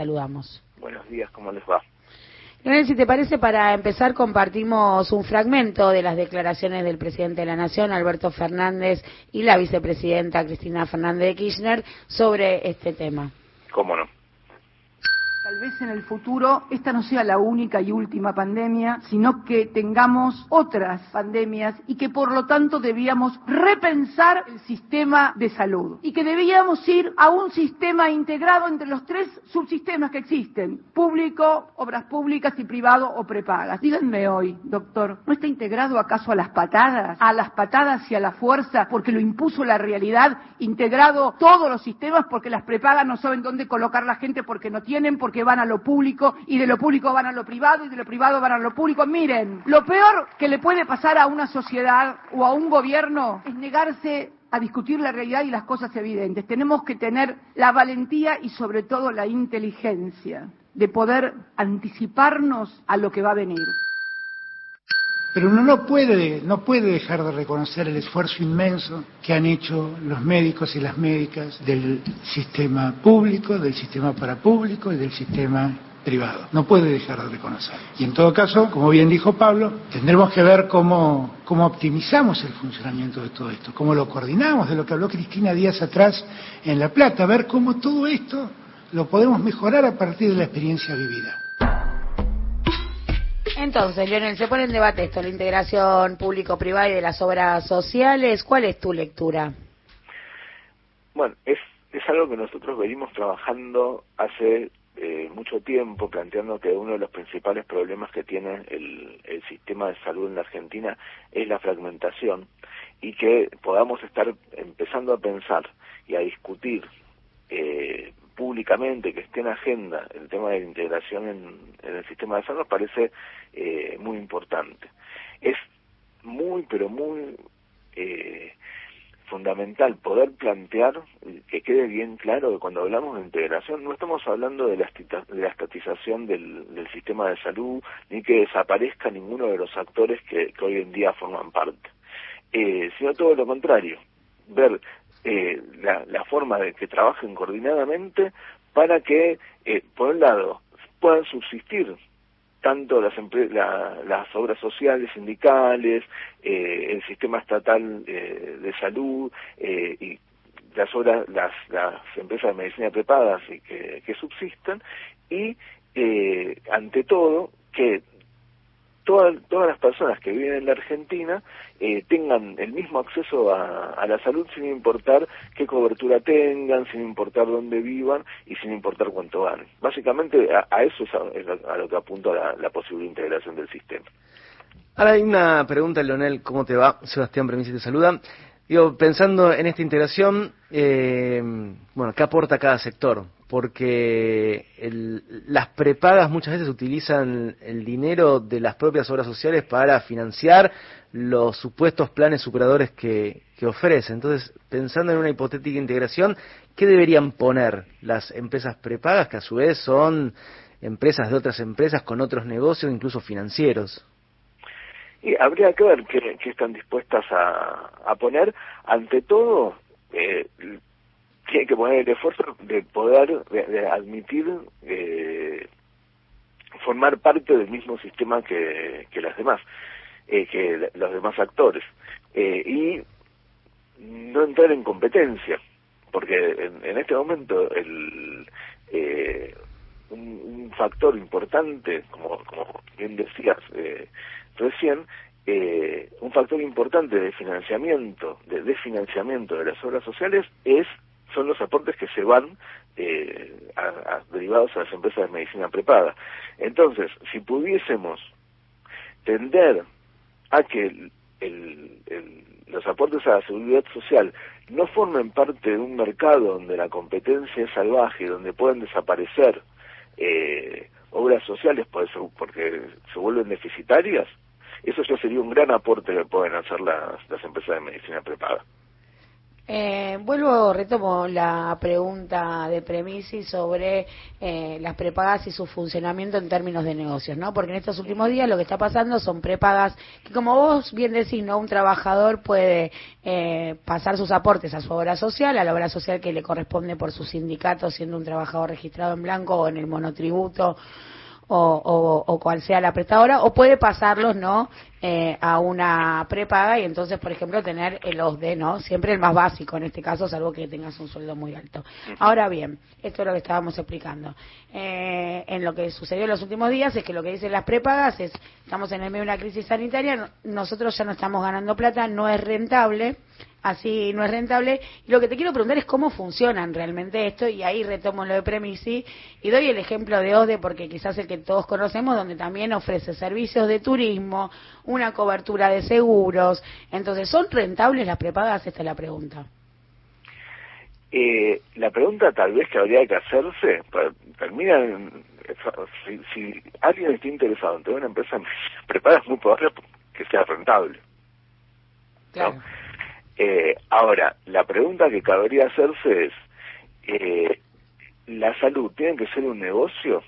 Saludamos. Buenos días, ¿cómo les va? Leonel, si te parece, para empezar compartimos un fragmento de las declaraciones del presidente de la Nación, Alberto Fernández, y la vicepresidenta Cristina Fernández de Kirchner sobre este tema. ¿Cómo no? Tal vez en el futuro esta no sea la única y última pandemia, sino que tengamos otras pandemias y que por lo tanto debíamos repensar el sistema de salud y que debíamos ir a un sistema integrado entre los tres subsistemas que existen, público, obras públicas y privado o prepagas. Díganme hoy, doctor, ¿no está integrado acaso a las patadas, a las patadas y a la fuerza porque lo impuso la realidad, integrado todos los sistemas porque las prepagas no saben dónde colocar la gente porque no tienen, porque van a lo público y de lo público van a lo privado y de lo privado van a lo público. Miren, lo peor que le puede pasar a una sociedad o a un gobierno es negarse a discutir la realidad y las cosas evidentes. Tenemos que tener la valentía y sobre todo la inteligencia de poder anticiparnos a lo que va a venir. Pero uno no puede, no puede dejar de reconocer el esfuerzo inmenso que han hecho los médicos y las médicas del sistema público, del sistema parapúblico y del sistema privado. No puede dejar de reconocer. Y en todo caso, como bien dijo Pablo, tendremos que ver cómo, cómo optimizamos el funcionamiento de todo esto, cómo lo coordinamos, de lo que habló Cristina días atrás en La Plata, ver cómo todo esto lo podemos mejorar a partir de la experiencia vivida. Entonces, Lionel, se pone en debate esto, la integración público-privada y de las obras sociales. ¿Cuál es tu lectura? Bueno, es, es algo que nosotros venimos trabajando hace eh, mucho tiempo, planteando que uno de los principales problemas que tiene el, el sistema de salud en la Argentina es la fragmentación y que podamos estar empezando a pensar y a discutir eh, públicamente, que esté en agenda el tema de la integración en, el sistema de salud, parece eh, muy importante. Es muy, pero muy eh, fundamental poder plantear, que quede bien claro que cuando hablamos de integración no estamos hablando de la, estatización del, sistema de salud, ni que desaparezca ninguno de los actores que, que hoy en día forman parte, eh, sino todo lo contrario, ver eh, la, la, forma de que trabajen coordinadamente para que, eh, por un lado, puedan subsistir tanto las, la, las obras sociales, sindicales, eh, el sistema estatal eh, de salud eh, y las obras, las, las empresas de medicina preparadas y que, que subsistan y eh, ante todo que todas, las personas que viven en la Argentina eh, tengan el mismo acceso a, la salud sin importar qué cobertura tengan, sin importar dónde vivan y sin importar cuánto ganen. Básicamente a, eso es a, lo que apunta la, la posible integración del sistema. Ahora hay una pregunta, Leonel, ¿cómo te va? Sebastián Premisi te saluda. Digo, pensando en esta integración, eh, bueno, ¿qué aporta cada sector? Porque el, las prepagas muchas veces utilizan el dinero de las propias obras sociales para financiar los supuestos planes superadores que, que ofrece. Entonces, pensando en una hipotética integración, ¿qué deberían poner las empresas prepagas, que a su vez son empresas de otras empresas con otros negocios, incluso financieros? Y habría que ver qué, qué están dispuestas a, a, poner. Ante todo, eh, tiene que poner el esfuerzo de poder de, de admitir eh, formar parte del mismo sistema que, que las demás, eh, que los demás actores. Eh, y no entrar en competencia, porque en, en este momento el, eh, un, un, factor importante, como, como bien decías, eh, recién, eh, un factor importante de financiamiento, de desfinanciamiento de las obras sociales es son los aportes que se van eh, a, derivados a las empresas de medicina preparada. Entonces, si pudiésemos tender a que el, el, los aportes a la seguridad social no formen parte de un mercado donde la competencia es salvaje, donde pueden desaparecer eh, obras sociales por eso, porque se vuelven deficitarias, eso ya sería un gran aporte que pueden hacer las, las empresas de medicina preparada. Eh, vuelvo, retomo la pregunta de Premisi sobre eh, las prepagas y su funcionamiento en términos de negocios, ¿no? Porque en estos últimos días lo que está pasando son prepagas que, como vos bien decís, ¿no? Un trabajador puede eh, pasar sus aportes a su obra social, a la obra social que le corresponde por su sindicato, siendo un trabajador registrado en blanco o en el monotributo o, o, cual sea la prestadora, o puede pasarlos, ¿no? Eh, a una prepaga y entonces, por ejemplo, tener el OSDE, ¿no? Siempre el más básico en este caso, salvo que tengas un sueldo muy alto. Ahora bien, esto es lo que estábamos explicando. Eh, en lo que sucedió en los últimos días es que lo que dicen las prepagas es, estamos en el medio de una crisis sanitaria, nosotros ya no estamos ganando plata, no es rentable, así no es rentable. Y lo que te quiero preguntar es cómo funcionan realmente esto, y ahí retomo lo de Premisi, y doy el ejemplo de OSDE, porque quizás el que todos conocemos, donde también ofrece servicios de turismo, una cobertura de seguros. Entonces, ¿son rentables las prepagas? Esta es la pregunta. Eh, la pregunta tal vez que habría que hacerse, termina si, si, alguien está interesado en tener una empresa prepaga es muy probable que sea rentable. Claro. Eh, ahora, la pregunta que cabría hacerse es, eh, ¿la salud tiene que ser un negocio?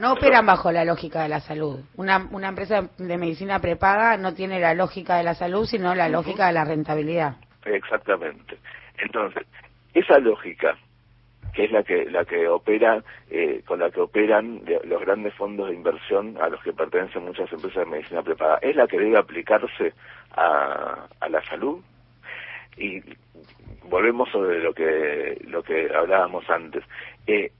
No operan bajo la lógica de la salud. Una, una empresa de medicina prepaga no tiene la lógica de la salud, sino la lógica de la rentabilidad. Exactamente. Entonces, esa lógica que es la que la que opera eh, con la que operan los grandes fondos de inversión a los que pertenecen muchas empresas de medicina preparada. Es la que debe aplicarse a, a la salud. Y volvemos sobre lo que lo que hablábamos antes. Eh,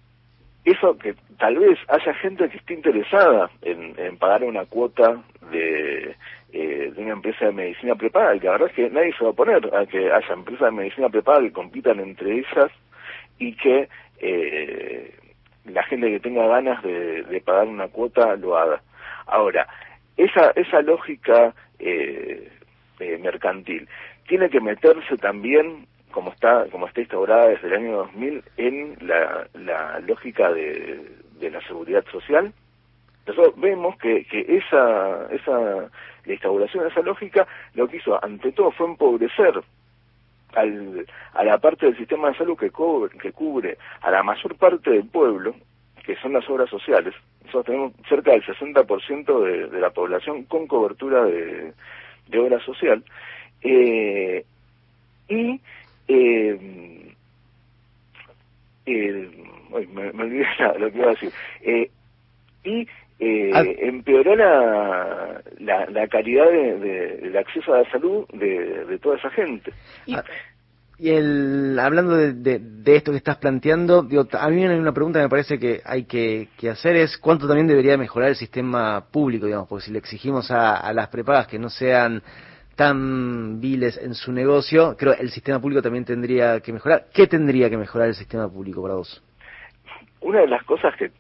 eso que tal vez haya gente que esté interesada en, pagar una cuota de, eh, de una empresa de medicina preparada y la verdad es que nadie se va a oponer a que haya empresas de medicina preparada que compitan entre ellas y que eh, la gente que tenga ganas de, pagar una cuota lo haga. Ahora, esa, esa lógica eh, eh, mercantil tiene que meterse también, como está, como está instaurada desde el año 2000, en la, lógica de, de la seguridad social. Nosotros vemos que, que esa, esa la instauración de esa lógica lo que hizo ante todo fue empobrecer al, a la parte del sistema de salud que cubre, a la mayor parte del pueblo, que son las obras sociales. Nosotros tenemos cerca del 60% de, de la población con cobertura de, obra social. Eh, y eh, me, me, olvidé lo que iba a decir. Eh, y eh, ah. empeoró la, la, calidad de, del acceso a la salud de, de toda esa gente. Y, ah, el, hablando de, de, esto que estás planteando, digo, a mí una pregunta que me parece que hay que, que, hacer es cuánto también debería mejorar el sistema público, digamos, porque si le exigimos a, a las prepagas que no sean tan viles en su negocio, creo que el sistema público también tendría que mejorar. ¿Qué tendría que mejorar el sistema público para vos? Una de las cosas que,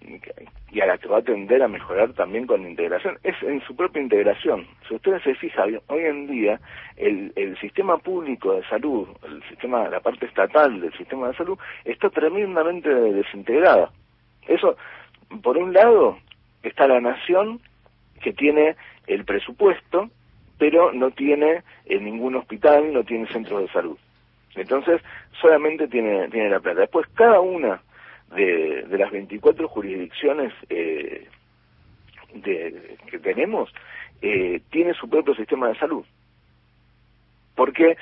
y a la que va a tender a mejorar también con la integración es en su propia integración. Si ustedes se fijan, hoy en día el, el sistema público de salud, el sistema, la parte estatal del sistema de salud, está tremendamente desintegrada. Eso, por un lado, está la nación que tiene el presupuesto, pero no tiene eh, ningún hospital, no tiene centros de salud. Entonces, solamente tiene, tiene la plata. Después, cada una de, de las 24 jurisdicciones eh, de, que tenemos, eh, tiene su propio sistema de salud. Porque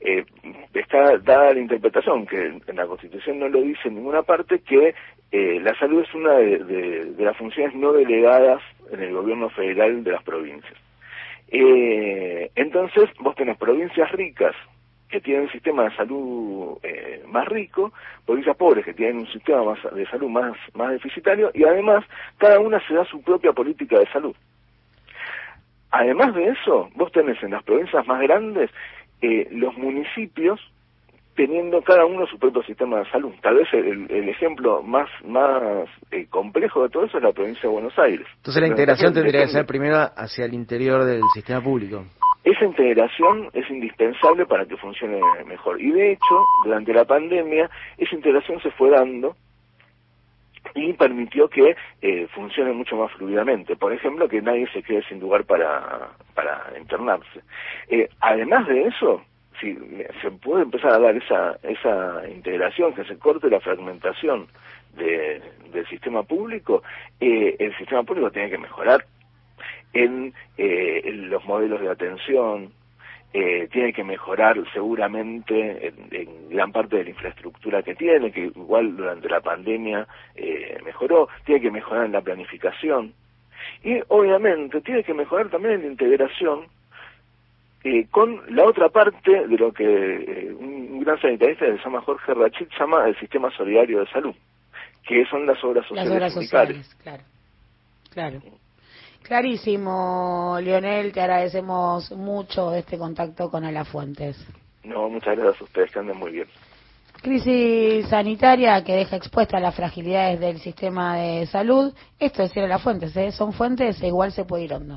eh, está dada la interpretación, que en la Constitución no lo dice en ninguna parte, que eh, la salud es una de, de, las funciones no delegadas en el gobierno federal de las provincias. Eh, entonces, vos tenés provincias ricas que tienen un sistema de salud eh, más rico, provincias pobres que tienen un sistema más, de salud más, más deficitario y además cada una se da su propia política de salud. Además de eso, vos tenés en las provincias más grandes eh, los municipios teniendo cada uno su propio sistema de salud. Tal vez el, ejemplo más más eh, complejo de todo eso es la provincia de Buenos Aires. Entonces la integración tendría que ser primero hacia el interior del sistema público. Esa integración es indispensable para que funcione mejor. Y de hecho, durante la pandemia, esa integración se fue dando y permitió que eh, funcione mucho más fluidamente. Por ejemplo, que nadie se quede sin lugar para, para internarse. Eh, además de eso, si se puede empezar a dar esa, esa integración, que se corte la fragmentación del sistema público, eh, el sistema público tiene que mejorar en, eh, en los modelos de atención, eh, tiene que mejorar seguramente en, gran parte de la infraestructura que tiene, que igual durante la pandemia eh, mejoró, tiene que mejorar en la planificación y obviamente tiene que mejorar también en la integración eh, con la otra parte de lo que eh, un, gran sanitarista que se llama Jorge Rachid llama el sistema solidario de salud, que son las obras sociales. Las obras sociales, claro. Claro. Clarísimo, Lionel, te agradecemos mucho este contacto con Alafuentes. No, muchas gracias a ustedes, que anden muy bien. Crisis sanitaria que deja expuesta las fragilidades del sistema de salud. Esto es ir a las fuentes, ¿eh? son fuentes e igual se puede ir hondo.